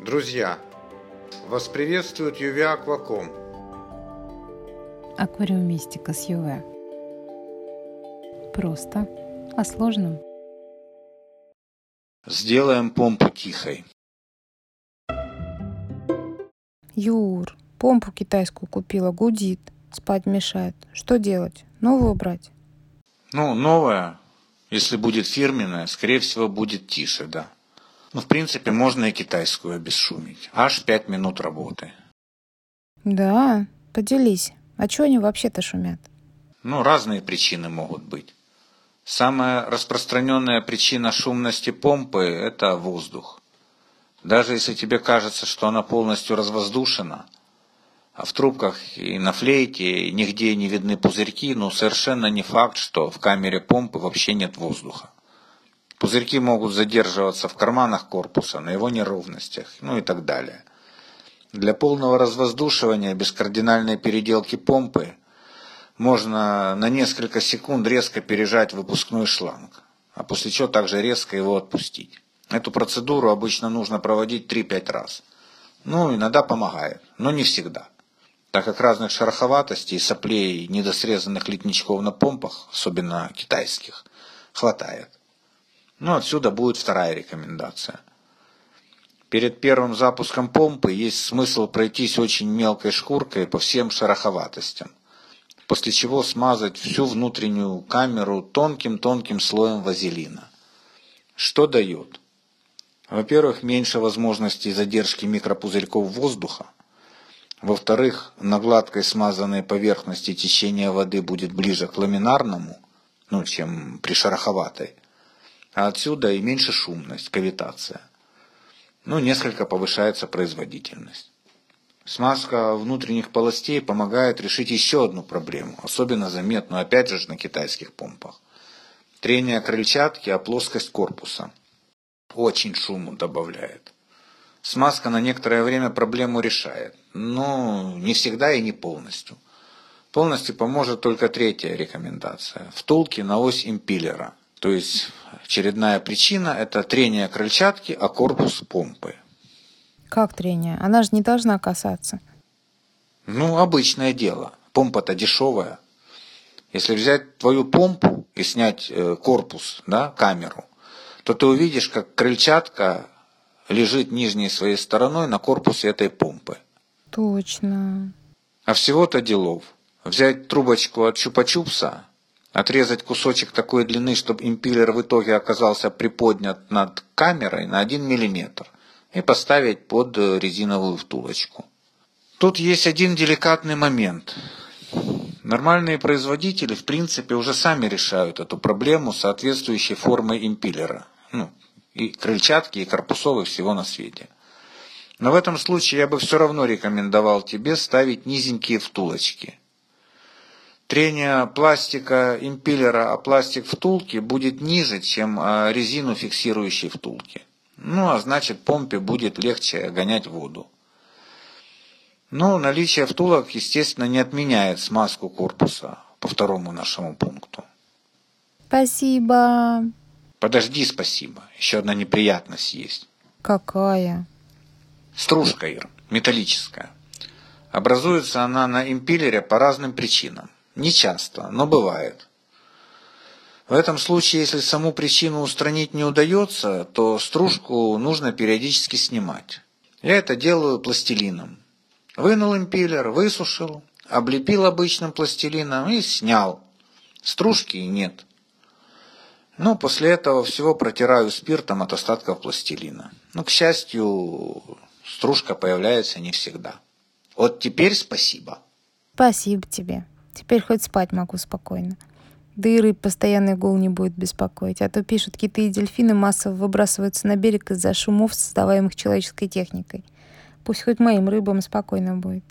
Друзья, вас приветствует UV Aquacom. Аквариумистика с ЮВ. Просто о сложном. Сделаем помпу тихой. Юр, помпу китайскую купила, гудит, спать мешает. Что делать? Новую брать? Ну, новая, если будет фирменная, скорее всего, будет тише, да. Ну, в принципе, можно и китайскую обесшумить. Аж 5 минут работы. Да, поделись. А чего они вообще-то шумят? Ну, разные причины могут быть. Самая распространенная причина шумности помпы – это воздух. Даже если тебе кажется, что она полностью развоздушена, а в трубках и на флейте нигде не видны пузырьки, но совершенно не факт, что в камере помпы вообще нет воздуха. Пузырьки могут задерживаться в карманах корпуса, на его неровностях, ну и так далее. Для полного развоздушивания без кардинальной переделки помпы можно на несколько секунд резко пережать выпускной шланг, а после чего также резко его отпустить. Эту процедуру обычно нужно проводить 3-5 раз. Ну, иногда помогает, но не всегда. Так как разных шероховатостей, соплей, недосрезанных литничков на помпах, особенно китайских, хватает. Ну, отсюда будет вторая рекомендация. Перед первым запуском помпы есть смысл пройтись очень мелкой шкуркой по всем шероховатостям, после чего смазать всю внутреннюю камеру тонким-тонким слоем вазелина. Что дает? Во-первых, меньше возможностей задержки микропузырьков воздуха. Во-вторых, на гладкой смазанной поверхности течение воды будет ближе к ламинарному, ну, чем при шероховатой – а отсюда и меньше шумность, кавитация. Ну, несколько повышается производительность. Смазка внутренних полостей помогает решить еще одну проблему, особенно заметную, опять же, на китайских помпах. Трение крыльчатки о плоскость корпуса. Очень шуму добавляет. Смазка на некоторое время проблему решает, но не всегда и не полностью. Полностью поможет только третья рекомендация. Втулки на ось импиллера. То есть очередная причина – это трение крыльчатки о корпус помпы. Как трение? Она же не должна касаться. Ну, обычное дело. Помпа-то дешевая. Если взять твою помпу и снять э, корпус, да, камеру, то ты увидишь, как крыльчатка лежит нижней своей стороной на корпусе этой помпы. Точно. А всего-то делов. Взять трубочку от чупа-чупса отрезать кусочек такой длины, чтобы импиллер в итоге оказался приподнят над камерой на 1 мм и поставить под резиновую втулочку. Тут есть один деликатный момент. Нормальные производители, в принципе, уже сами решают эту проблему соответствующей формой импиллера. Ну, и крыльчатки, и корпусов, и всего на свете. Но в этом случае я бы все равно рекомендовал тебе ставить низенькие втулочки – Трение пластика импеллера о пластик втулки будет ниже, чем резину фиксирующей втулки. Ну, а значит, помпе будет легче гонять воду. Но наличие втулок, естественно, не отменяет смазку корпуса по второму нашему пункту. Спасибо. Подожди, спасибо. Еще одна неприятность есть. Какая? Стружка, Ир, металлическая. Образуется она на импеллере по разным причинам. Не часто, но бывает. В этом случае, если саму причину устранить не удается, то стружку нужно периодически снимать. Я это делаю пластилином. Вынул импеллер, высушил, облепил обычным пластилином и снял. Стружки нет. Но после этого всего протираю спиртом от остатков пластилина. Но, к счастью, стружка появляется не всегда. Вот теперь спасибо. Спасибо тебе. Теперь хоть спать могу спокойно. Да и рыб постоянный гул не будет беспокоить. А то пишут, киты и дельфины массово выбрасываются на берег из-за шумов, создаваемых человеческой техникой. Пусть хоть моим рыбам спокойно будет.